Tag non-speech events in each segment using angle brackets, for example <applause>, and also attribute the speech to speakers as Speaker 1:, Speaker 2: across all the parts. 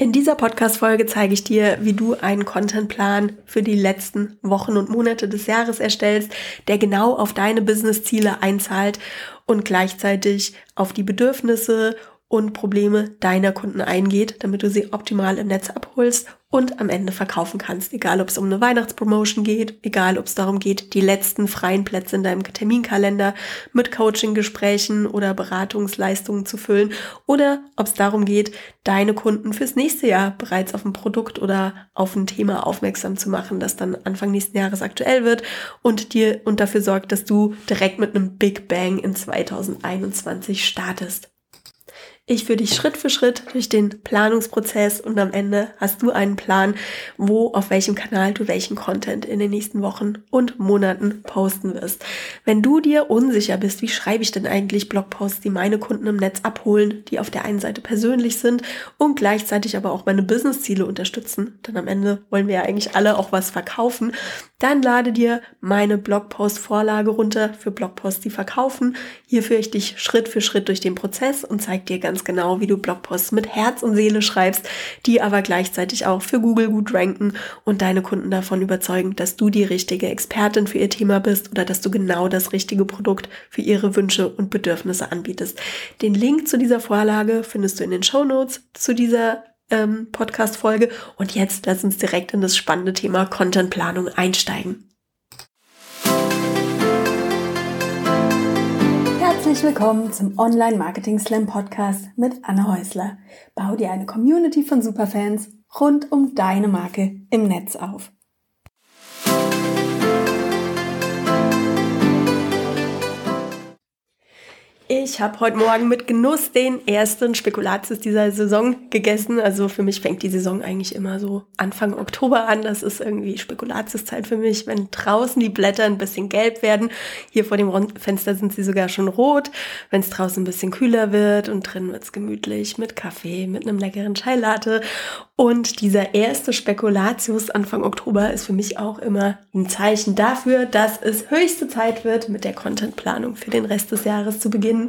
Speaker 1: In dieser Podcast-Folge zeige ich dir, wie du einen Contentplan für die letzten Wochen und Monate des Jahres erstellst, der genau auf deine Business-Ziele einzahlt und gleichzeitig auf die Bedürfnisse und Probleme deiner Kunden eingeht, damit du sie optimal im Netz abholst und am Ende verkaufen kannst. Egal, ob es um eine Weihnachtspromotion geht, egal, ob es darum geht, die letzten freien Plätze in deinem Terminkalender mit Coaching-Gesprächen oder Beratungsleistungen zu füllen oder ob es darum geht, deine Kunden fürs nächste Jahr bereits auf ein Produkt oder auf ein Thema aufmerksam zu machen, das dann Anfang nächsten Jahres aktuell wird und dir und dafür sorgt, dass du direkt mit einem Big Bang in 2021 startest. Ich führe dich Schritt für Schritt durch den Planungsprozess und am Ende hast du einen Plan, wo auf welchem Kanal du welchen Content in den nächsten Wochen und Monaten posten wirst. Wenn du dir unsicher bist, wie schreibe ich denn eigentlich Blogposts, die meine Kunden im Netz abholen, die auf der einen Seite persönlich sind und gleichzeitig aber auch meine Businessziele unterstützen, denn am Ende wollen wir ja eigentlich alle auch was verkaufen, dann lade dir meine Blogpost-Vorlage runter für Blogposts, die verkaufen. Hier führe ich dich Schritt für Schritt durch den Prozess und zeige dir ganz genau, wie du Blogposts mit Herz und Seele schreibst, die aber gleichzeitig auch für Google gut ranken und deine Kunden davon überzeugen, dass du die richtige Expertin für ihr Thema bist oder dass du genau das richtige Produkt für ihre Wünsche und Bedürfnisse anbietest. Den Link zu dieser Vorlage findest du in den Show Notes zu dieser ähm, Podcast-Folge. Und jetzt lass uns direkt in das spannende Thema Contentplanung einsteigen.
Speaker 2: Herzlich willkommen zum Online Marketing Slam Podcast mit Anne Häusler. Bau dir eine Community von Superfans rund um deine Marke im Netz auf.
Speaker 1: Ich habe heute Morgen mit Genuss den ersten Spekulatius dieser Saison gegessen. Also für mich fängt die Saison eigentlich immer so Anfang Oktober an. Das ist irgendwie Spekulatiuszeit für mich, wenn draußen die Blätter ein bisschen gelb werden. Hier vor dem Fenster sind sie sogar schon rot. Wenn es draußen ein bisschen kühler wird und drin wird's gemütlich mit Kaffee, mit einem leckeren Chai Latte. Und dieser erste Spekulatius Anfang Oktober ist für mich auch immer ein Zeichen dafür, dass es höchste Zeit wird, mit der Contentplanung für den Rest des Jahres zu beginnen.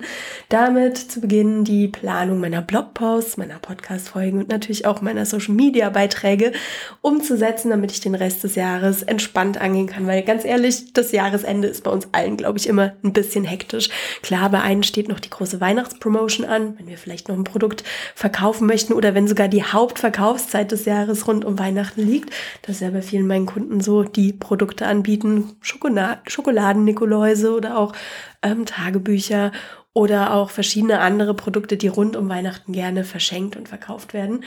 Speaker 1: Damit zu beginnen, die Planung meiner Blogposts, meiner Podcast-Folgen und natürlich auch meiner Social-Media-Beiträge umzusetzen, damit ich den Rest des Jahres entspannt angehen kann. Weil ganz ehrlich, das Jahresende ist bei uns allen, glaube ich, immer ein bisschen hektisch. Klar, bei einen steht noch die große Weihnachtspromotion an, wenn wir vielleicht noch ein Produkt verkaufen möchten oder wenn sogar die Hauptverkaufs Verkaufszeit des Jahres rund um Weihnachten liegt. Das ist ja bei vielen meinen Kunden so, die Produkte anbieten, Schokoladen-Nikoläuse oder auch ähm, Tagebücher oder auch verschiedene andere Produkte, die rund um Weihnachten gerne verschenkt und verkauft werden.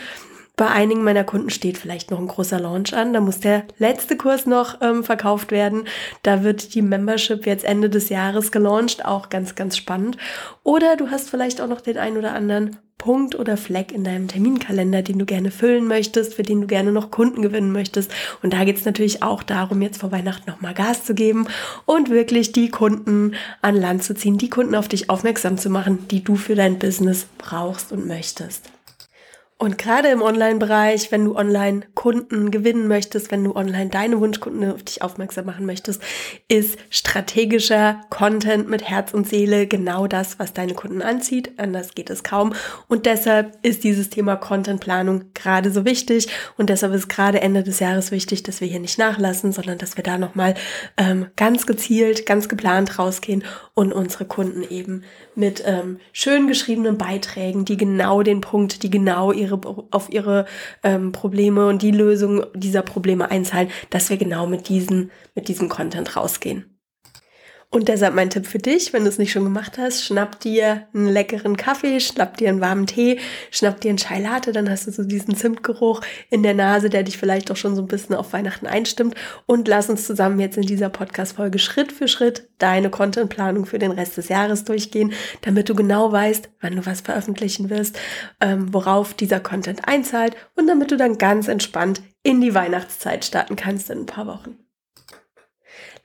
Speaker 1: Bei einigen meiner Kunden steht vielleicht noch ein großer Launch an. Da muss der letzte Kurs noch ähm, verkauft werden. Da wird die Membership jetzt Ende des Jahres gelauncht. Auch ganz, ganz spannend. Oder du hast vielleicht auch noch den ein oder anderen Punkt oder Fleck in deinem Terminkalender, den du gerne füllen möchtest, für den du gerne noch Kunden gewinnen möchtest. Und da geht es natürlich auch darum, jetzt vor Weihnachten nochmal Gas zu geben und wirklich die Kunden an Land zu ziehen, die Kunden auf dich aufmerksam zu machen, die du für dein Business brauchst und möchtest. Und gerade im Online-Bereich, wenn du online Kunden gewinnen möchtest, wenn du online deine Wunschkunden auf dich aufmerksam machen möchtest, ist strategischer Content mit Herz und Seele genau das, was deine Kunden anzieht. Anders geht es kaum. Und deshalb ist dieses Thema Contentplanung gerade so wichtig. Und deshalb ist gerade Ende des Jahres wichtig, dass wir hier nicht nachlassen, sondern dass wir da nochmal ähm, ganz gezielt, ganz geplant rausgehen und unsere Kunden eben mit ähm, schön geschriebenen Beiträgen, die genau den Punkt, die genau ihre, auf ihre ähm, Probleme und die Lösung dieser Probleme einzahlen, dass wir genau mit diesen, mit diesem Content rausgehen. Und deshalb mein Tipp für dich, wenn du es nicht schon gemacht hast, schnapp dir einen leckeren Kaffee, schnapp dir einen warmen Tee, schnapp dir einen Chai Latte, dann hast du so diesen Zimtgeruch in der Nase, der dich vielleicht auch schon so ein bisschen auf Weihnachten einstimmt. Und lass uns zusammen jetzt in dieser Podcast-Folge Schritt für Schritt deine Contentplanung für den Rest des Jahres durchgehen, damit du genau weißt, wann du was veröffentlichen wirst, ähm, worauf dieser Content einzahlt und damit du dann ganz entspannt in die Weihnachtszeit starten kannst in ein paar Wochen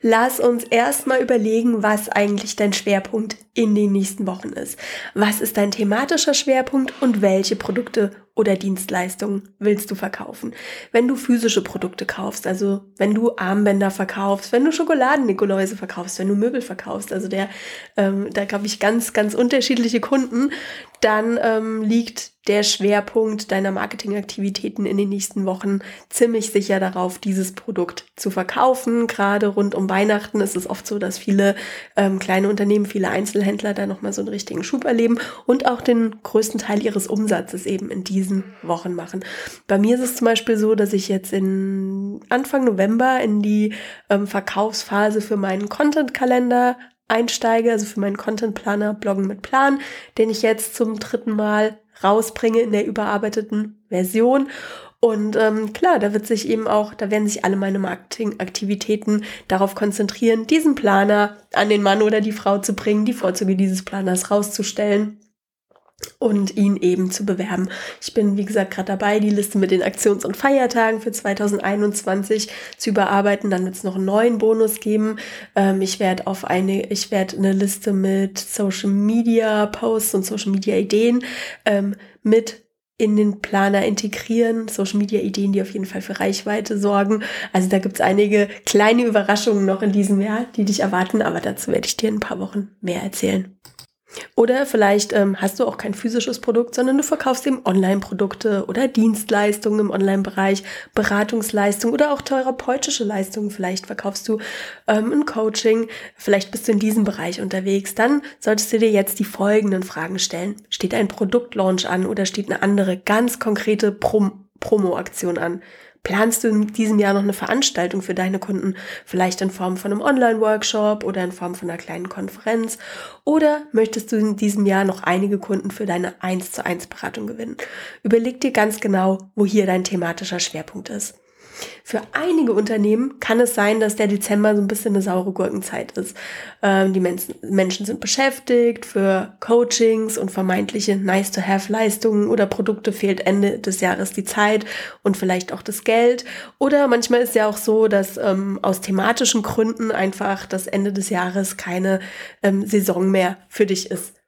Speaker 1: lass uns erstmal überlegen, was eigentlich dein Schwerpunkt in den nächsten Wochen ist. Was ist dein thematischer Schwerpunkt und welche Produkte oder Dienstleistungen willst du verkaufen? Wenn du physische Produkte kaufst, also wenn du Armbänder verkaufst, wenn du Schokoladen-Nikoläuse verkaufst, wenn du Möbel verkaufst, also der, ähm, da glaube ich ganz, ganz unterschiedliche Kunden, dann ähm, liegt der Schwerpunkt deiner Marketingaktivitäten in den nächsten Wochen ziemlich sicher darauf, dieses Produkt zu verkaufen. Gerade rund um Weihnachten ist es oft so, dass viele ähm, kleine Unternehmen, viele Einzelhändler da nochmal so einen richtigen Schub erleben und auch den größten Teil ihres Umsatzes eben in diesen Wochen machen. Bei mir ist es zum Beispiel so, dass ich jetzt in Anfang November in die ähm, Verkaufsphase für meinen Content-Kalender einsteige, also für meinen Content-Planer Bloggen mit Plan, den ich jetzt zum dritten Mal rausbringe in der überarbeiteten Version. Und ähm, klar, da wird sich eben auch, da werden sich alle meine Marketingaktivitäten darauf konzentrieren, diesen Planer an den Mann oder die Frau zu bringen, die Vorzüge dieses Planers rauszustellen und ihn eben zu bewerben. Ich bin, wie gesagt, gerade dabei, die Liste mit den Aktions- und Feiertagen für 2021 zu überarbeiten. Dann wird es noch einen neuen Bonus geben. Ähm, ich werde auf eine, ich werde eine Liste mit Social Media Posts und Social Media Ideen ähm, mit in den Planer integrieren. Social Media Ideen, die auf jeden Fall für Reichweite sorgen. Also da gibt's einige kleine Überraschungen noch in diesem Jahr, die dich erwarten, aber dazu werde ich dir in ein paar Wochen mehr erzählen. Oder vielleicht ähm, hast du auch kein physisches Produkt, sondern du verkaufst eben Online-Produkte oder Dienstleistungen im Online-Bereich, Beratungsleistungen oder auch therapeutische Leistungen. Vielleicht verkaufst du ähm, ein Coaching, vielleicht bist du in diesem Bereich unterwegs. Dann solltest du dir jetzt die folgenden Fragen stellen. Steht ein Produktlaunch an oder steht eine andere ganz konkrete Prom Promo-Aktion an? Planst du in diesem Jahr noch eine Veranstaltung für deine Kunden? Vielleicht in Form von einem Online-Workshop oder in Form von einer kleinen Konferenz? Oder möchtest du in diesem Jahr noch einige Kunden für deine 1 zu 1 Beratung gewinnen? Überleg dir ganz genau, wo hier dein thematischer Schwerpunkt ist. Für einige Unternehmen kann es sein, dass der Dezember so ein bisschen eine saure Gurkenzeit ist. Ähm, die Menschen, Menschen sind beschäftigt, für Coachings und vermeintliche Nice-to-have-Leistungen oder Produkte fehlt Ende des Jahres die Zeit und vielleicht auch das Geld. Oder manchmal ist ja auch so, dass ähm, aus thematischen Gründen einfach das Ende des Jahres keine ähm, Saison mehr für dich ist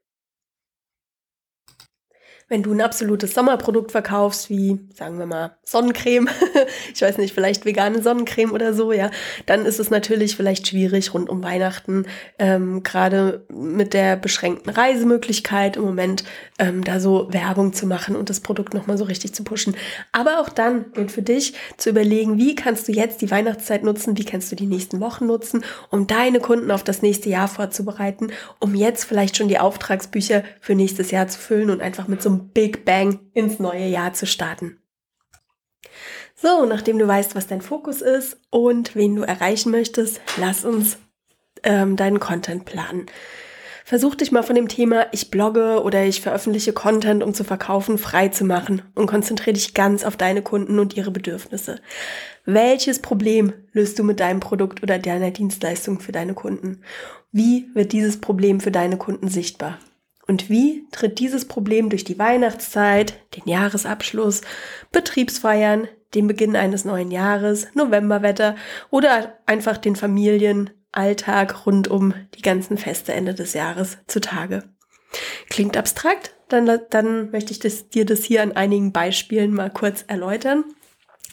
Speaker 1: wenn du ein absolutes Sommerprodukt verkaufst, wie, sagen wir mal, Sonnencreme, <laughs> ich weiß nicht, vielleicht vegane Sonnencreme oder so, ja, dann ist es natürlich vielleicht schwierig rund um Weihnachten, ähm, gerade mit der beschränkten Reisemöglichkeit im Moment, ähm, da so Werbung zu machen und das Produkt nochmal so richtig zu pushen. Aber auch dann gilt für dich zu überlegen, wie kannst du jetzt die Weihnachtszeit nutzen, wie kannst du die nächsten Wochen nutzen, um deine Kunden auf das nächste Jahr vorzubereiten, um jetzt vielleicht schon die Auftragsbücher für nächstes Jahr zu füllen und einfach mit so einem Big Bang ins neue Jahr zu starten. So, nachdem du weißt, was dein Fokus ist und wen du erreichen möchtest, lass uns ähm, deinen Content planen. Versuch dich mal von dem Thema, ich blogge oder ich veröffentliche Content, um zu verkaufen, frei zu machen und konzentriere dich ganz auf deine Kunden und ihre Bedürfnisse. Welches Problem löst du mit deinem Produkt oder deiner Dienstleistung für deine Kunden? Wie wird dieses Problem für deine Kunden sichtbar? Und wie tritt dieses Problem durch die Weihnachtszeit, den Jahresabschluss, Betriebsfeiern, den Beginn eines neuen Jahres, Novemberwetter oder einfach den Familienalltag rund um die ganzen Feste Ende des Jahres zutage? Klingt abstrakt? Dann, dann möchte ich das, dir das hier an einigen Beispielen mal kurz erläutern.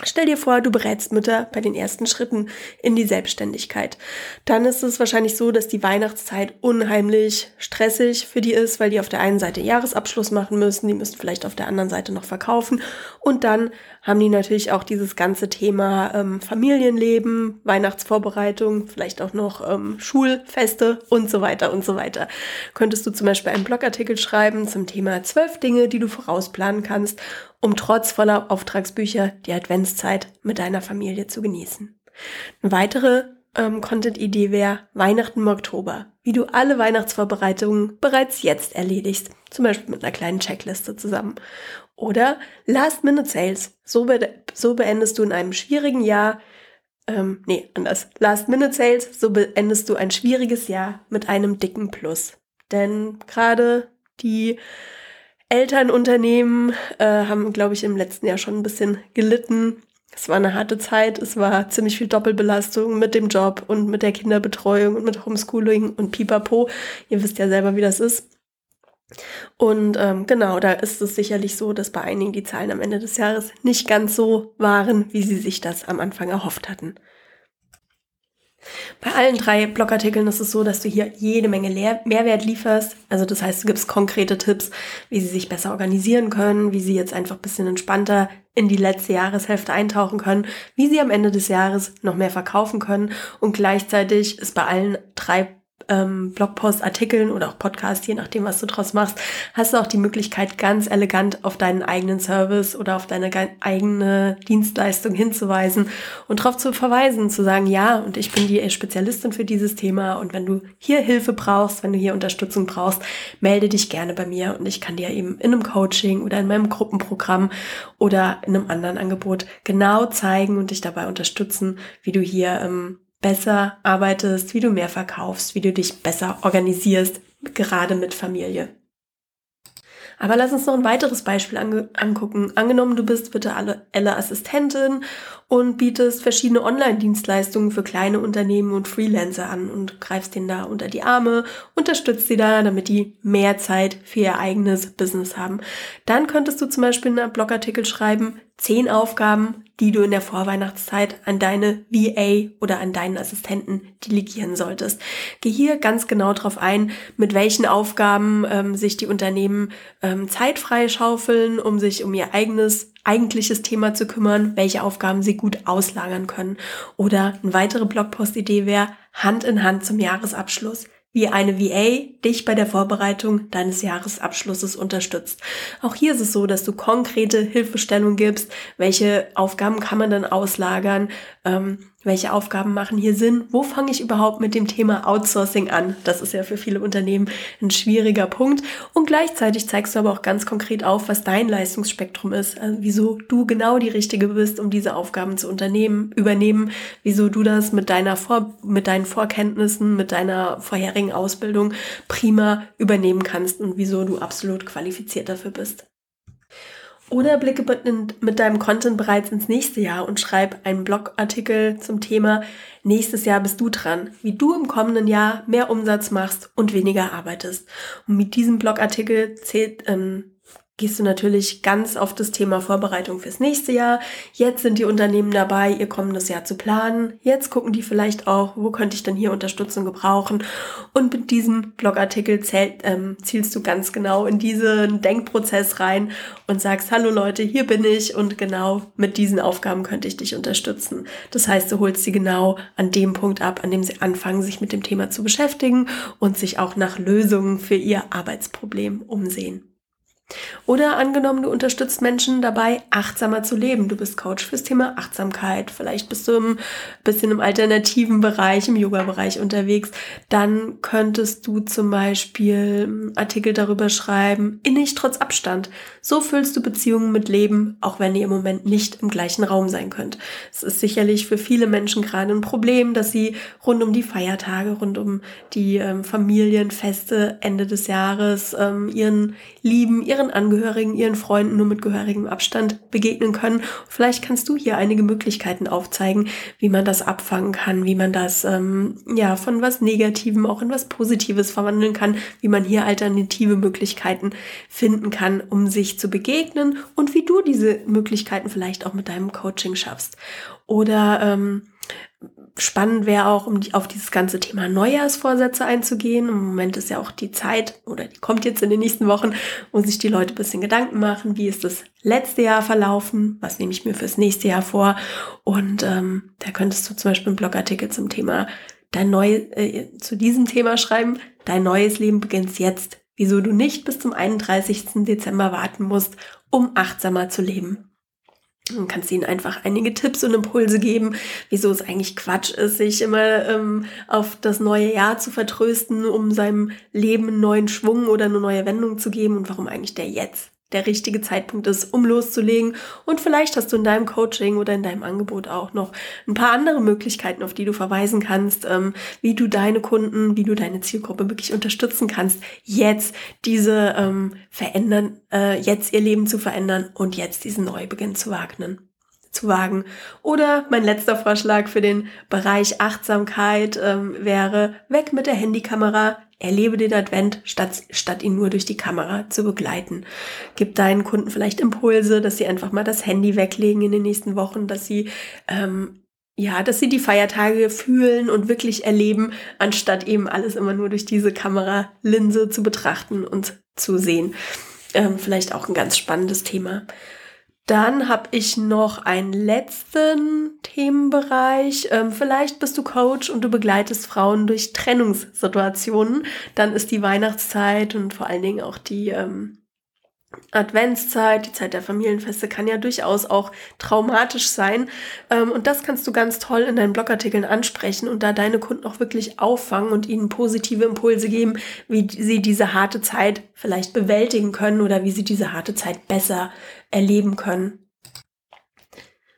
Speaker 1: Stell dir vor, du berätst Mütter bei den ersten Schritten in die Selbstständigkeit. Dann ist es wahrscheinlich so, dass die Weihnachtszeit unheimlich stressig für die ist, weil die auf der einen Seite Jahresabschluss machen müssen, die müssen vielleicht auf der anderen Seite noch verkaufen und dann haben die natürlich auch dieses ganze Thema ähm, Familienleben, Weihnachtsvorbereitung, vielleicht auch noch ähm, Schulfeste und so weiter und so weiter. Könntest du zum Beispiel einen Blogartikel schreiben zum Thema zwölf Dinge, die du vorausplanen kannst, um trotz voller Auftragsbücher die Adventszeit mit deiner Familie zu genießen. Eine weitere ähm, Content-Idee wäre Weihnachten im Oktober, wie du alle Weihnachtsvorbereitungen bereits jetzt erledigst, zum Beispiel mit einer kleinen Checkliste zusammen. Oder Last-Minute-Sales, so, be so beendest du in einem schwierigen Jahr, ähm, nee, anders, Last-Minute-Sales, so beendest du ein schwieriges Jahr mit einem dicken Plus. Denn gerade die Elternunternehmen äh, haben, glaube ich, im letzten Jahr schon ein bisschen gelitten. Es war eine harte Zeit, es war ziemlich viel Doppelbelastung mit dem Job und mit der Kinderbetreuung und mit Homeschooling und Pipapo. Ihr wisst ja selber, wie das ist. Und ähm, genau, da ist es sicherlich so, dass bei einigen die Zahlen am Ende des Jahres nicht ganz so waren, wie sie sich das am Anfang erhofft hatten. Bei allen drei Blogartikeln ist es so, dass du hier jede Menge Lehr Mehrwert lieferst. Also das heißt, du gibst konkrete Tipps, wie sie sich besser organisieren können, wie sie jetzt einfach ein bisschen entspannter in die letzte Jahreshälfte eintauchen können, wie sie am Ende des Jahres noch mehr verkaufen können. Und gleichzeitig ist bei allen drei ähm, Blogpost-Artikeln oder auch Podcast, je nachdem, was du draus machst, hast du auch die Möglichkeit, ganz elegant auf deinen eigenen Service oder auf deine eigene Dienstleistung hinzuweisen und darauf zu verweisen, zu sagen, ja, und ich bin die Spezialistin für dieses Thema und wenn du hier Hilfe brauchst, wenn du hier Unterstützung brauchst, melde dich gerne bei mir und ich kann dir eben in einem Coaching oder in meinem Gruppenprogramm oder in einem anderen Angebot genau zeigen und dich dabei unterstützen, wie du hier ähm, besser arbeitest, wie du mehr verkaufst, wie du dich besser organisierst, gerade mit Familie. Aber lass uns noch ein weiteres Beispiel ange angucken. Angenommen, du bist bitte alle, Assistentin und bietest verschiedene Online-Dienstleistungen für kleine Unternehmen und Freelancer an und greifst denen da unter die Arme, unterstützt sie da, damit die mehr Zeit für ihr eigenes Business haben. Dann könntest du zum Beispiel einen Blogartikel schreiben, zehn Aufgaben, die du in der Vorweihnachtszeit an deine VA oder an deinen Assistenten delegieren solltest. Geh hier ganz genau drauf ein, mit welchen Aufgaben ähm, sich die Unternehmen ähm, Zeit freischaufeln, um sich um ihr eigenes eigentliches Thema zu kümmern, welche Aufgaben sie gut auslagern können. Oder eine weitere Blogpost-Idee wäre Hand in Hand zum Jahresabschluss wie eine VA dich bei der Vorbereitung deines Jahresabschlusses unterstützt. Auch hier ist es so, dass du konkrete Hilfestellung gibst, welche Aufgaben kann man dann auslagern, ähm, welche Aufgaben machen hier Sinn? Wo fange ich überhaupt mit dem Thema Outsourcing an? Das ist ja für viele Unternehmen ein schwieriger Punkt. Und gleichzeitig zeigst du aber auch ganz konkret auf, was dein Leistungsspektrum ist, also wieso du genau die Richtige bist, um diese Aufgaben zu unternehmen, übernehmen, wieso du das mit deiner Vor mit deinen Vorkenntnissen, mit deiner vorherigen Ausbildung prima übernehmen kannst und wieso du absolut qualifiziert dafür bist. Oder blicke mit deinem Content bereits ins nächste Jahr und schreib einen Blogartikel zum Thema Nächstes Jahr bist du dran, wie du im kommenden Jahr mehr Umsatz machst und weniger arbeitest. Und mit diesem Blogartikel zählt, ähm, gehst du natürlich ganz auf das Thema Vorbereitung fürs nächste Jahr. Jetzt sind die Unternehmen dabei, ihr kommendes Jahr zu planen. Jetzt gucken die vielleicht auch, wo könnte ich denn hier Unterstützung gebrauchen. Und mit diesem Blogartikel zählt, ähm, zielst du ganz genau in diesen Denkprozess rein und sagst, hallo Leute, hier bin ich und genau mit diesen Aufgaben könnte ich dich unterstützen. Das heißt, du holst sie genau an dem Punkt ab, an dem sie anfangen, sich mit dem Thema zu beschäftigen und sich auch nach Lösungen für ihr Arbeitsproblem umsehen. Oder angenommen, du unterstützt Menschen dabei, achtsamer zu leben. Du bist Coach fürs Thema Achtsamkeit. Vielleicht bist du ein bisschen im alternativen Bereich, im Yoga-Bereich unterwegs. Dann könntest du zum Beispiel Artikel darüber schreiben, innig trotz Abstand. So füllst du Beziehungen mit Leben, auch wenn ihr im Moment nicht im gleichen Raum sein könnt. Es ist sicherlich für viele Menschen gerade ein Problem, dass sie rund um die Feiertage, rund um die ähm, Familienfeste Ende des Jahres ähm, ihren Lieben, ihren ihren Angehörigen, ihren Freunden nur mit gehörigem Abstand begegnen können. Vielleicht kannst du hier einige Möglichkeiten aufzeigen, wie man das abfangen kann, wie man das ähm, ja von was Negativem auch in was Positives verwandeln kann, wie man hier alternative Möglichkeiten finden kann, um sich zu begegnen und wie du diese Möglichkeiten vielleicht auch mit deinem Coaching schaffst. Oder ähm, spannend wäre auch, um die, auf dieses ganze Thema Neujahrsvorsätze einzugehen. Im Moment ist ja auch die Zeit, oder die kommt jetzt in den nächsten Wochen, wo sich die Leute ein bisschen Gedanken machen, wie ist das letzte Jahr verlaufen, was nehme ich mir fürs nächste Jahr vor. Und ähm, da könntest du zum Beispiel einen Blogartikel zum Thema dein neues, äh, zu diesem Thema schreiben, dein neues Leben beginnt jetzt. Wieso du nicht bis zum 31. Dezember warten musst, um achtsamer zu leben. Du kannst ihnen einfach einige Tipps und Impulse geben, wieso es eigentlich Quatsch ist, sich immer ähm, auf das neue Jahr zu vertrösten, um seinem Leben einen neuen Schwung oder eine neue Wendung zu geben und warum eigentlich der jetzt der richtige Zeitpunkt ist, um loszulegen. Und vielleicht hast du in deinem Coaching oder in deinem Angebot auch noch ein paar andere Möglichkeiten, auf die du verweisen kannst, ähm, wie du deine Kunden, wie du deine Zielgruppe wirklich unterstützen kannst, jetzt diese ähm, verändern, äh, jetzt ihr Leben zu verändern und jetzt diesen Neubeginn zu wagen zu wagen. Oder mein letzter Vorschlag für den Bereich Achtsamkeit ähm, wäre, weg mit der Handykamera, Erlebe den Advent, statt, statt ihn nur durch die Kamera zu begleiten. Gib deinen Kunden vielleicht Impulse, dass sie einfach mal das Handy weglegen in den nächsten Wochen, dass sie ähm, ja, dass sie die Feiertage fühlen und wirklich erleben, anstatt eben alles immer nur durch diese Kameralinse zu betrachten und zu sehen. Ähm, vielleicht auch ein ganz spannendes Thema. Dann habe ich noch einen letzten Themenbereich. Ähm, vielleicht bist du Coach und du begleitest Frauen durch Trennungssituationen. Dann ist die Weihnachtszeit und vor allen Dingen auch die ähm, Adventszeit, die Zeit der Familienfeste kann ja durchaus auch traumatisch sein. Ähm, und das kannst du ganz toll in deinen Blogartikeln ansprechen und da deine Kunden auch wirklich auffangen und ihnen positive Impulse geben, wie sie diese harte Zeit vielleicht bewältigen können oder wie sie diese harte Zeit besser erleben können.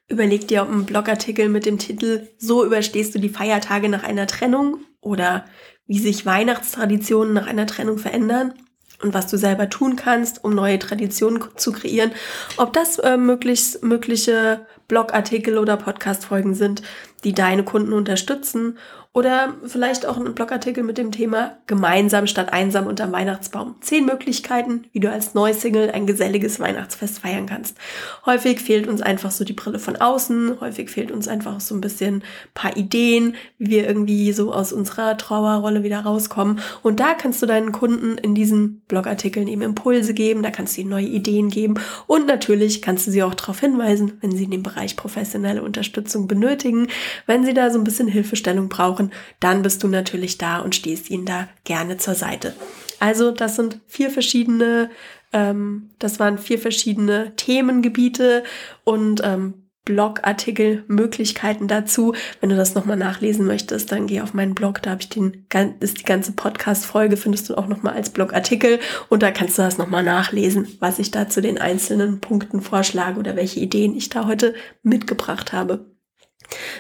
Speaker 1: Überleg dir, ob ein Blogartikel mit dem Titel So überstehst du die Feiertage nach einer Trennung oder wie sich Weihnachtstraditionen nach einer Trennung verändern und was du selber tun kannst, um neue Traditionen zu kreieren. Ob das äh, möglichst, mögliche Blogartikel oder Podcastfolgen sind, die deine Kunden unterstützen oder vielleicht auch ein Blogartikel mit dem Thema Gemeinsam statt einsam unterm Weihnachtsbaum. Zehn Möglichkeiten, wie du als Neusingle ein geselliges Weihnachtsfest feiern kannst. Häufig fehlt uns einfach so die Brille von außen. Häufig fehlt uns einfach so ein bisschen paar Ideen, wie wir irgendwie so aus unserer Trauerrolle wieder rauskommen. Und da kannst du deinen Kunden in diesen Blogartikeln eben Impulse geben. Da kannst du ihnen neue Ideen geben. Und natürlich kannst du sie auch darauf hinweisen, wenn sie in dem Bereich professionelle Unterstützung benötigen, wenn sie da so ein bisschen Hilfestellung brauchen brauchen, dann bist du natürlich da und stehst ihnen da gerne zur Seite. Also das sind vier verschiedene, ähm, das waren vier verschiedene Themengebiete und ähm, Blogartikel, Möglichkeiten dazu. Wenn du das nochmal nachlesen möchtest, dann geh auf meinen Blog, da habe ich den, ist die ganze Podcast-Folge, findest du auch nochmal als Blogartikel und da kannst du das nochmal nachlesen, was ich da zu den einzelnen Punkten vorschlage oder welche Ideen ich da heute mitgebracht habe.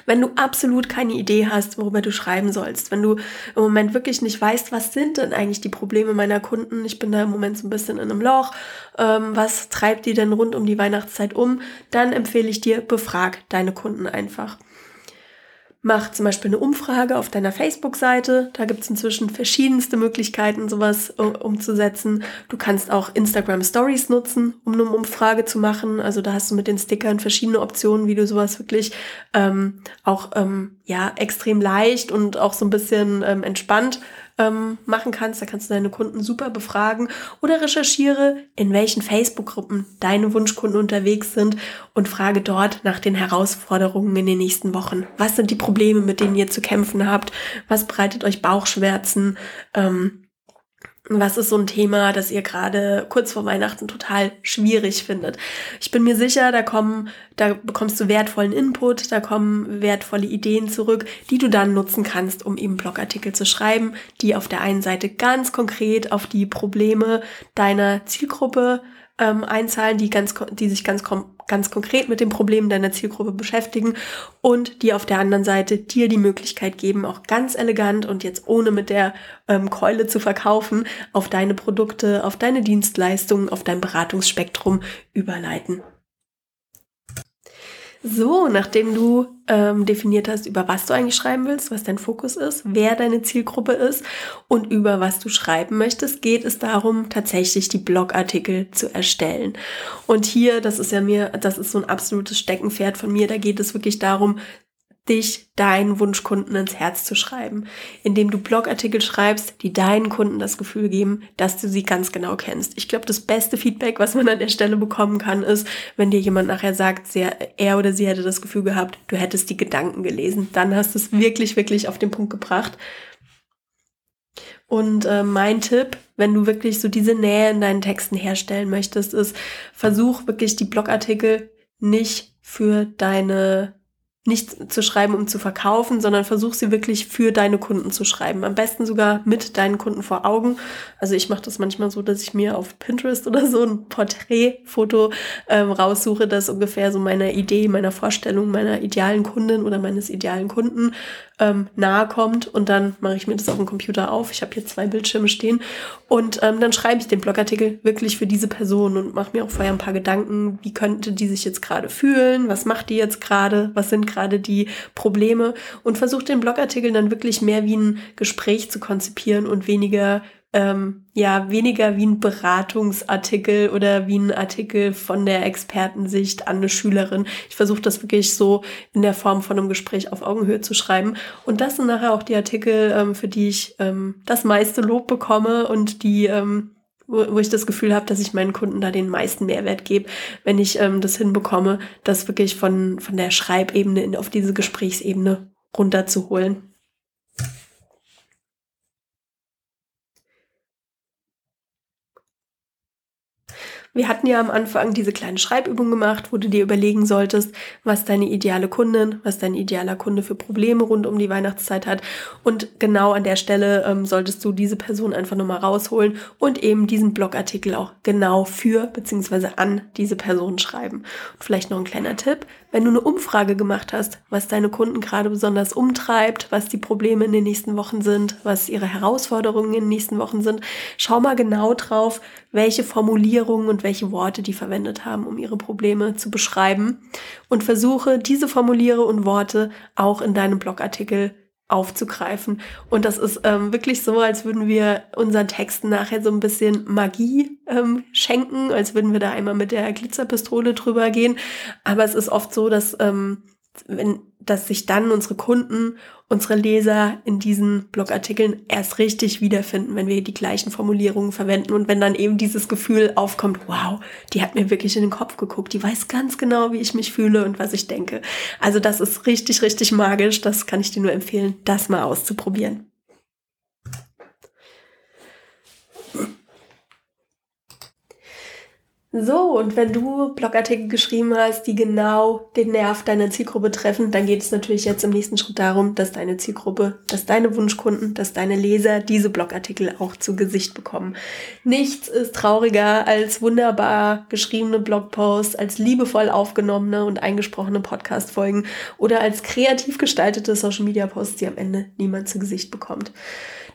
Speaker 1: Wenn du absolut keine Idee hast, worüber du schreiben sollst, wenn du im Moment wirklich nicht weißt, was sind denn eigentlich die Probleme meiner Kunden, ich bin da im Moment so ein bisschen in einem Loch, ähm, was treibt die denn rund um die Weihnachtszeit um, dann empfehle ich dir, befrag deine Kunden einfach. Mach zum Beispiel eine Umfrage auf deiner Facebook-Seite. Da gibt es inzwischen verschiedenste Möglichkeiten, sowas uh, umzusetzen. Du kannst auch Instagram Stories nutzen, um eine Umfrage zu machen. Also da hast du mit den Stickern verschiedene Optionen, wie du sowas wirklich ähm, auch ähm, ja extrem leicht und auch so ein bisschen ähm, entspannt ähm, machen kannst. Da kannst du deine Kunden super befragen oder recherchiere, in welchen Facebook-Gruppen deine Wunschkunden unterwegs sind und frage dort nach den Herausforderungen in den nächsten Wochen. Was sind die Probleme, mit denen ihr zu kämpfen habt? Was bereitet euch Bauchschmerzen? Ähm, was ist so ein Thema, das ihr gerade kurz vor Weihnachten total schwierig findet? Ich bin mir sicher, da kommen, da bekommst du wertvollen Input, da kommen wertvolle Ideen zurück, die du dann nutzen kannst, um eben Blogartikel zu schreiben, die auf der einen Seite ganz konkret auf die Probleme deiner Zielgruppe ähm, einzahlen, die ganz, die sich ganz ganz konkret mit den Problemen deiner Zielgruppe beschäftigen und die auf der anderen Seite dir die Möglichkeit geben, auch ganz elegant und jetzt ohne mit der ähm, Keule zu verkaufen, auf deine Produkte, auf deine Dienstleistungen, auf dein Beratungsspektrum überleiten. So, nachdem du ähm, definiert hast, über was du eigentlich schreiben willst, was dein Fokus ist, wer deine Zielgruppe ist und über was du schreiben möchtest, geht es darum, tatsächlich die Blogartikel zu erstellen. Und hier, das ist ja mir, das ist so ein absolutes Steckenpferd von mir, da geht es wirklich darum, dich deinen Wunschkunden ins Herz zu schreiben, indem du Blogartikel schreibst, die deinen Kunden das Gefühl geben, dass du sie ganz genau kennst. Ich glaube, das beste Feedback, was man an der Stelle bekommen kann, ist, wenn dir jemand nachher sagt, sehr, er oder sie hätte das Gefühl gehabt, du hättest die Gedanken gelesen. Dann hast du es wirklich, wirklich auf den Punkt gebracht. Und äh, mein Tipp, wenn du wirklich so diese Nähe in deinen Texten herstellen möchtest, ist, versuch wirklich die Blogartikel nicht für deine nicht zu schreiben, um zu verkaufen, sondern versuch sie wirklich für deine Kunden zu schreiben. Am besten sogar mit deinen Kunden vor Augen. Also ich mache das manchmal so, dass ich mir auf Pinterest oder so ein Porträtfoto ähm, raussuche, das ungefähr so meiner Idee, meiner Vorstellung, meiner idealen Kundin oder meines idealen Kunden ähm, nahe kommt. Und dann mache ich mir das auf dem Computer auf. Ich habe hier zwei Bildschirme stehen. Und ähm, dann schreibe ich den Blogartikel wirklich für diese Person und mache mir auch vorher ein paar Gedanken, wie könnte die sich jetzt gerade fühlen, was macht die jetzt gerade, was sind gerade die Probleme und versuche den Blogartikel dann wirklich mehr wie ein Gespräch zu konzipieren und weniger ähm, ja weniger wie ein Beratungsartikel oder wie ein Artikel von der Expertensicht an eine Schülerin. Ich versuche das wirklich so in der Form von einem Gespräch auf Augenhöhe zu schreiben. Und das sind nachher auch die Artikel, ähm, für die ich ähm, das meiste Lob bekomme und die ähm, wo, wo ich das Gefühl habe, dass ich meinen Kunden da den meisten Mehrwert gebe, wenn ich ähm, das hinbekomme, das wirklich von, von der Schreibebene in, auf diese Gesprächsebene runterzuholen. Wir hatten ja am Anfang diese kleine Schreibübung gemacht, wo du dir überlegen solltest, was deine ideale Kundin, was dein idealer Kunde für Probleme rund um die Weihnachtszeit hat. Und genau an der Stelle ähm, solltest du diese Person einfach nochmal rausholen und eben diesen Blogartikel auch genau für bzw. an diese Person schreiben. Und vielleicht noch ein kleiner Tipp. Wenn du eine Umfrage gemacht hast, was deine Kunden gerade besonders umtreibt, was die Probleme in den nächsten Wochen sind, was ihre Herausforderungen in den nächsten Wochen sind, schau mal genau drauf, welche Formulierungen und welche Worte die verwendet haben, um ihre Probleme zu beschreiben und versuche diese Formuliere und Worte auch in deinem Blogartikel aufzugreifen. Und das ist ähm, wirklich so, als würden wir unseren Texten nachher so ein bisschen Magie ähm, schenken, als würden wir da einmal mit der Glitzerpistole drüber gehen. Aber es ist oft so, dass ähm, wenn, dass sich dann unsere Kunden, unsere Leser in diesen Blogartikeln erst richtig wiederfinden, wenn wir die gleichen Formulierungen verwenden und wenn dann eben dieses Gefühl aufkommt, wow, die hat mir wirklich in den Kopf geguckt, die weiß ganz genau, wie ich mich fühle und was ich denke. Also das ist richtig, richtig magisch, das kann ich dir nur empfehlen, das mal auszuprobieren. So, und wenn du Blogartikel geschrieben hast, die genau den Nerv deiner Zielgruppe treffen, dann geht es natürlich jetzt im nächsten Schritt darum, dass deine Zielgruppe, dass deine Wunschkunden, dass deine Leser diese Blogartikel auch zu Gesicht bekommen. Nichts ist trauriger als wunderbar geschriebene Blogposts, als liebevoll aufgenommene und eingesprochene Podcast-Folgen oder als kreativ gestaltete Social-Media-Posts, die am Ende niemand zu Gesicht bekommt.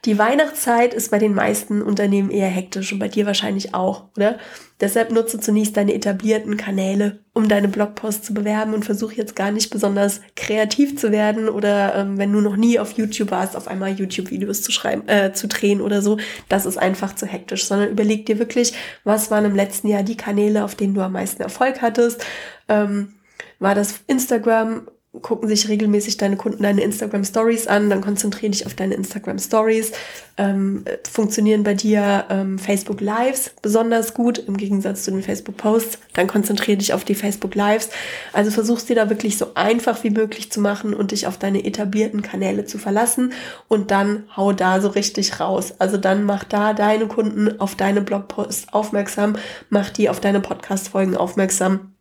Speaker 1: Die Weihnachtszeit ist bei den meisten Unternehmen eher hektisch und bei dir wahrscheinlich auch, oder? Deshalb nutze zunächst deine etablierten Kanäle, um deine Blogposts zu bewerben und versuche jetzt gar nicht besonders kreativ zu werden oder ähm, wenn du noch nie auf YouTube warst, auf einmal YouTube-Videos zu schreiben, äh, zu drehen oder so. Das ist einfach zu hektisch, sondern überleg dir wirklich, was waren im letzten Jahr die Kanäle, auf denen du am meisten Erfolg hattest. Ähm, war das Instagram? Gucken sich regelmäßig deine Kunden deine Instagram Stories an, dann konzentriere dich auf deine Instagram Stories. Ähm, funktionieren bei dir ähm, Facebook Lives besonders gut im Gegensatz zu den Facebook Posts, dann konzentriere dich auf die Facebook Lives. Also versuchst dir da wirklich so einfach wie möglich zu machen und dich auf deine etablierten Kanäle zu verlassen und dann hau da so richtig raus. Also dann mach da deine Kunden auf deine Blogposts aufmerksam, mach die auf deine Podcast Folgen aufmerksam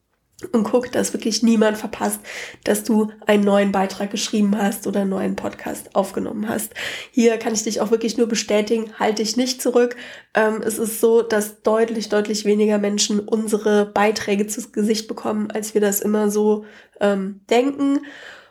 Speaker 1: und guck, dass wirklich niemand verpasst, dass du einen neuen Beitrag geschrieben hast oder einen neuen Podcast aufgenommen hast. Hier kann ich dich auch wirklich nur bestätigen, halte dich nicht zurück. Ähm, es ist so, dass deutlich, deutlich weniger Menschen unsere Beiträge zu Gesicht bekommen, als wir das immer so ähm, denken.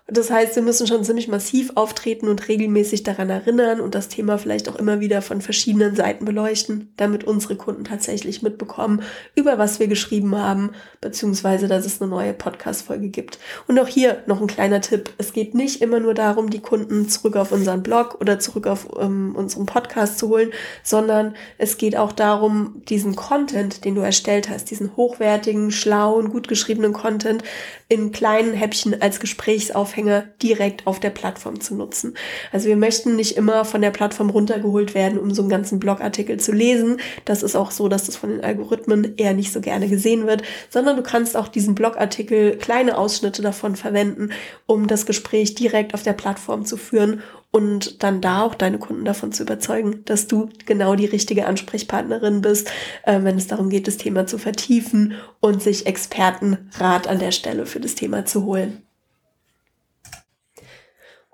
Speaker 1: Das heißt, wir müssen schon ziemlich massiv auftreten und regelmäßig daran erinnern und das Thema vielleicht auch immer wieder von verschiedenen Seiten beleuchten, damit unsere Kunden tatsächlich mitbekommen, über was wir geschrieben haben, beziehungsweise dass es eine neue Podcast-Folge gibt. Und auch hier noch ein kleiner Tipp. Es geht nicht immer nur darum, die Kunden zurück auf unseren Blog oder zurück auf ähm, unseren Podcast zu holen, sondern es geht auch darum, diesen Content, den du erstellt hast, diesen hochwertigen, schlauen, gut geschriebenen Content in kleinen Häppchen als Gesprächsaufgabe Aufhänger direkt auf der Plattform zu nutzen. Also wir möchten nicht immer von der Plattform runtergeholt werden, um so einen ganzen Blogartikel zu lesen. Das ist auch so, dass das von den Algorithmen eher nicht so gerne gesehen wird, sondern du kannst auch diesen Blogartikel, kleine Ausschnitte davon verwenden, um das Gespräch direkt auf der Plattform zu führen und dann da auch deine Kunden davon zu überzeugen, dass du genau die richtige Ansprechpartnerin bist, äh, wenn es darum geht, das Thema zu vertiefen und sich Expertenrat an der Stelle für das Thema zu holen.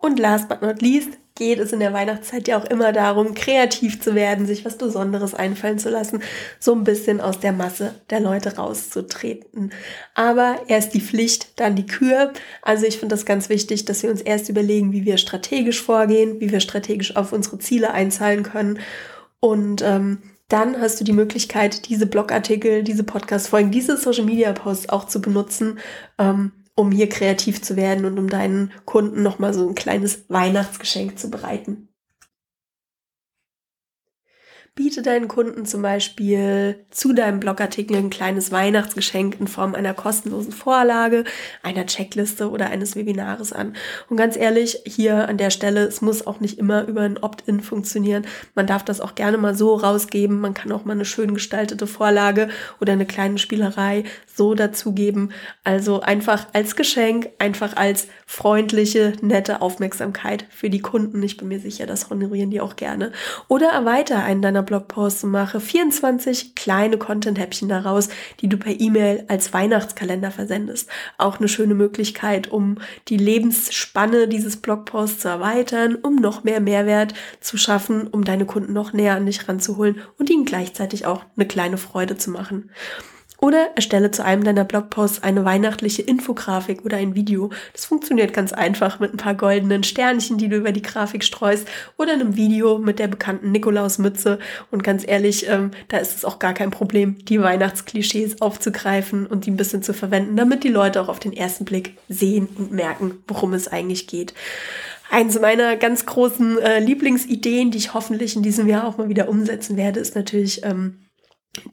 Speaker 1: Und last but not least geht es in der Weihnachtszeit ja auch immer darum, kreativ zu werden, sich was Besonderes einfallen zu lassen, so ein bisschen aus der Masse der Leute rauszutreten. Aber erst die Pflicht, dann die Kür. Also ich finde das ganz wichtig, dass wir uns erst überlegen, wie wir strategisch vorgehen, wie wir strategisch auf unsere Ziele einzahlen können. Und ähm, dann hast du die Möglichkeit, diese Blogartikel, diese Podcast-Folgen, diese Social-Media-Posts auch zu benutzen, ähm, um hier kreativ zu werden und um deinen Kunden nochmal so ein kleines Weihnachtsgeschenk zu bereiten. Biete deinen Kunden zum Beispiel zu deinem Blogartikel ein kleines Weihnachtsgeschenk in Form einer kostenlosen Vorlage, einer Checkliste oder eines Webinares an. Und ganz ehrlich, hier an der Stelle, es muss auch nicht immer über ein Opt-in funktionieren. Man darf das auch gerne mal so rausgeben. Man kann auch mal eine schön gestaltete Vorlage oder eine kleine Spielerei so dazugeben. Also einfach als Geschenk, einfach als freundliche, nette Aufmerksamkeit für die Kunden. Ich bin mir sicher, das honorieren die auch gerne. Oder erweiter einen deiner Blogposts und mache 24 kleine Content-Häppchen daraus, die du per E-Mail als Weihnachtskalender versendest. Auch eine schöne Möglichkeit, um die Lebensspanne dieses Blogposts zu erweitern, um noch mehr Mehrwert zu schaffen, um deine Kunden noch näher an dich ranzuholen und ihnen gleichzeitig auch eine kleine Freude zu machen. Oder erstelle zu einem deiner Blogposts eine weihnachtliche Infografik oder ein Video. Das funktioniert ganz einfach mit ein paar goldenen Sternchen, die du über die Grafik streust oder einem Video mit der bekannten Nikolausmütze. Und ganz ehrlich, ähm, da ist es auch gar kein Problem, die Weihnachtsklischees aufzugreifen und die ein bisschen zu verwenden, damit die Leute auch auf den ersten Blick sehen und merken, worum es eigentlich geht. Eins meiner ganz großen äh, Lieblingsideen, die ich hoffentlich in diesem Jahr auch mal wieder umsetzen werde, ist natürlich ähm,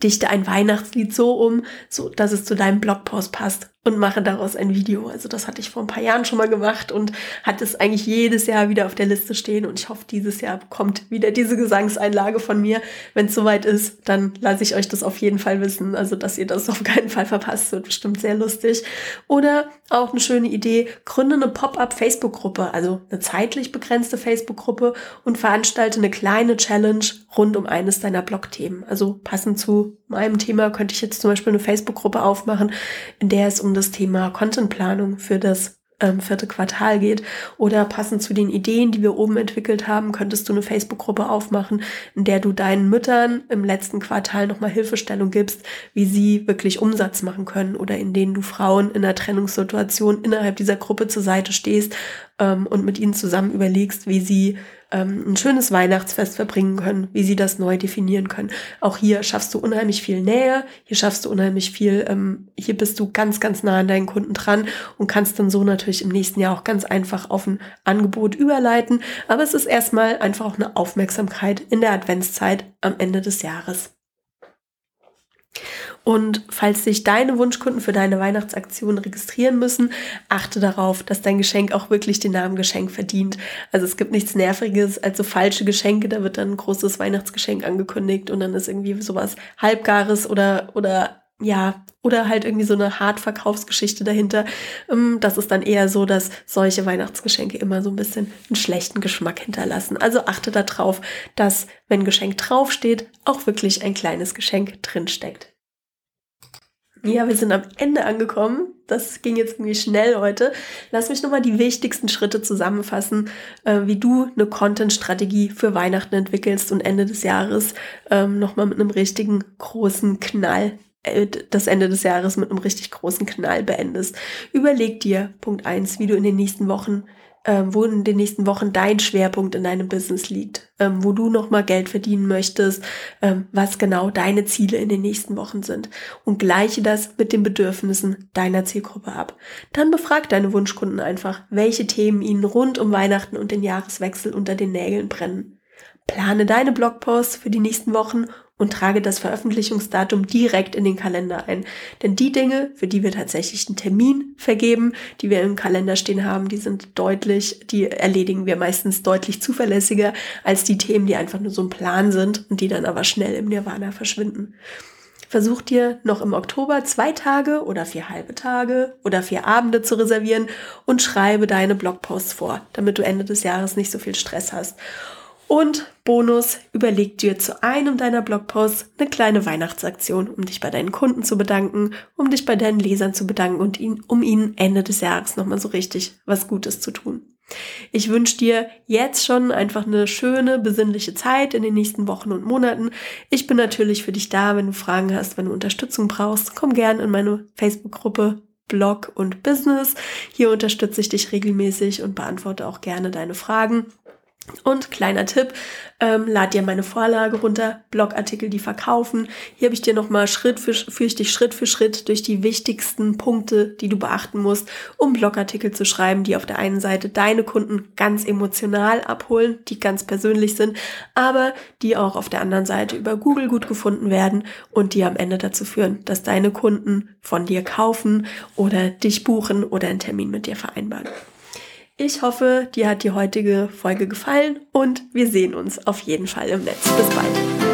Speaker 1: dichte ein Weihnachtslied so um, so dass es zu deinem Blogpost passt und mache daraus ein Video. Also das hatte ich vor ein paar Jahren schon mal gemacht und hatte es eigentlich jedes Jahr wieder auf der Liste stehen und ich hoffe, dieses Jahr kommt wieder diese Gesangseinlage von mir. Wenn es soweit ist, dann lasse ich euch das auf jeden Fall wissen, also dass ihr das <laughs> auf keinen Fall verpasst, wird bestimmt sehr lustig. Oder auch eine schöne Idee, gründe eine Pop-up Facebook-Gruppe, also eine zeitlich begrenzte Facebook-Gruppe und veranstalte eine kleine Challenge rund um eines deiner Blog-Themen. Also passend zu meinem Thema könnte ich jetzt zum Beispiel eine Facebook-Gruppe aufmachen, in der es um das Thema Contentplanung für das ähm, vierte Quartal geht. Oder passend zu den Ideen, die wir oben entwickelt haben, könntest du eine Facebook-Gruppe aufmachen, in der du deinen Müttern im letzten Quartal nochmal Hilfestellung gibst, wie sie wirklich Umsatz machen können oder in denen du Frauen in einer Trennungssituation innerhalb dieser Gruppe zur Seite stehst ähm, und mit ihnen zusammen überlegst, wie sie ähm, ein schönes Weihnachtsfest verbringen können, wie sie das neu definieren können. Auch hier schaffst du unheimlich viel Nähe, hier schaffst du unheimlich viel, ähm, hier bist du ganz, ganz nah an deinen Kunden dran und kannst dann so natürlich im nächsten Jahr auch ganz einfach auf ein Angebot überleiten. Aber es ist erstmal einfach auch eine Aufmerksamkeit in der Adventszeit am Ende des Jahres. Und falls sich deine Wunschkunden für deine Weihnachtsaktion registrieren müssen, achte darauf, dass dein Geschenk auch wirklich den Namen Geschenk verdient. Also es gibt nichts Nerviges als so falsche Geschenke. Da wird dann ein großes Weihnachtsgeschenk angekündigt und dann ist irgendwie sowas Halbgares oder, oder ja, oder halt irgendwie so eine Hartverkaufsgeschichte dahinter. Ähm, das ist dann eher so, dass solche Weihnachtsgeschenke immer so ein bisschen einen schlechten Geschmack hinterlassen. Also achte darauf, dass, wenn Geschenk draufsteht, auch wirklich ein kleines Geschenk drinsteckt. Ja, wir sind am Ende angekommen. Das ging jetzt irgendwie schnell heute. Lass mich nochmal die wichtigsten Schritte zusammenfassen, äh, wie du eine Content-Strategie für Weihnachten entwickelst und Ende des Jahres ähm, nochmal mit einem richtigen großen Knall äh, das Ende des Jahres mit einem richtig großen Knall beendest. Überleg dir, Punkt eins, wie du in den nächsten Wochen ähm, wo in den nächsten Wochen dein Schwerpunkt in deinem Business liegt, ähm, wo du nochmal Geld verdienen möchtest, ähm, was genau deine Ziele in den nächsten Wochen sind und gleiche das mit den Bedürfnissen deiner Zielgruppe ab. Dann befrag deine Wunschkunden einfach, welche Themen ihnen rund um Weihnachten und den Jahreswechsel unter den Nägeln brennen. Plane deine Blogposts für die nächsten Wochen und trage das Veröffentlichungsdatum direkt in den Kalender ein. Denn die Dinge, für die wir tatsächlich einen Termin vergeben, die wir im Kalender stehen haben, die sind deutlich, die erledigen wir meistens deutlich zuverlässiger als die Themen, die einfach nur so ein Plan sind und die dann aber schnell im Nirvana verschwinden. Versuch dir noch im Oktober zwei Tage oder vier halbe Tage oder vier Abende zu reservieren und schreibe deine Blogposts vor, damit du Ende des Jahres nicht so viel Stress hast. Und Bonus, überleg dir zu einem deiner Blogposts eine kleine Weihnachtsaktion, um dich bei deinen Kunden zu bedanken, um dich bei deinen Lesern zu bedanken und ihn, um ihnen Ende des Jahres nochmal so richtig was Gutes zu tun. Ich wünsche dir jetzt schon einfach eine schöne, besinnliche Zeit in den nächsten Wochen und Monaten. Ich bin natürlich für dich da, wenn du Fragen hast, wenn du Unterstützung brauchst. Komm gern in meine Facebook-Gruppe Blog und Business. Hier unterstütze ich dich regelmäßig und beantworte auch gerne deine Fragen. Und kleiner Tipp, ähm, lad dir meine Vorlage runter, Blogartikel, die verkaufen. Hier habe ich dir nochmal Schritt für, führe ich dich Schritt für Schritt durch die wichtigsten Punkte, die du beachten musst, um Blogartikel zu schreiben, die auf der einen Seite deine Kunden ganz emotional abholen, die ganz persönlich sind, aber die auch auf der anderen Seite über Google gut gefunden werden und die am Ende dazu führen, dass deine Kunden von dir kaufen oder dich buchen oder einen Termin mit dir vereinbaren. Ich hoffe, dir hat die heutige Folge gefallen und wir sehen uns auf jeden Fall im Netz. Bis bald.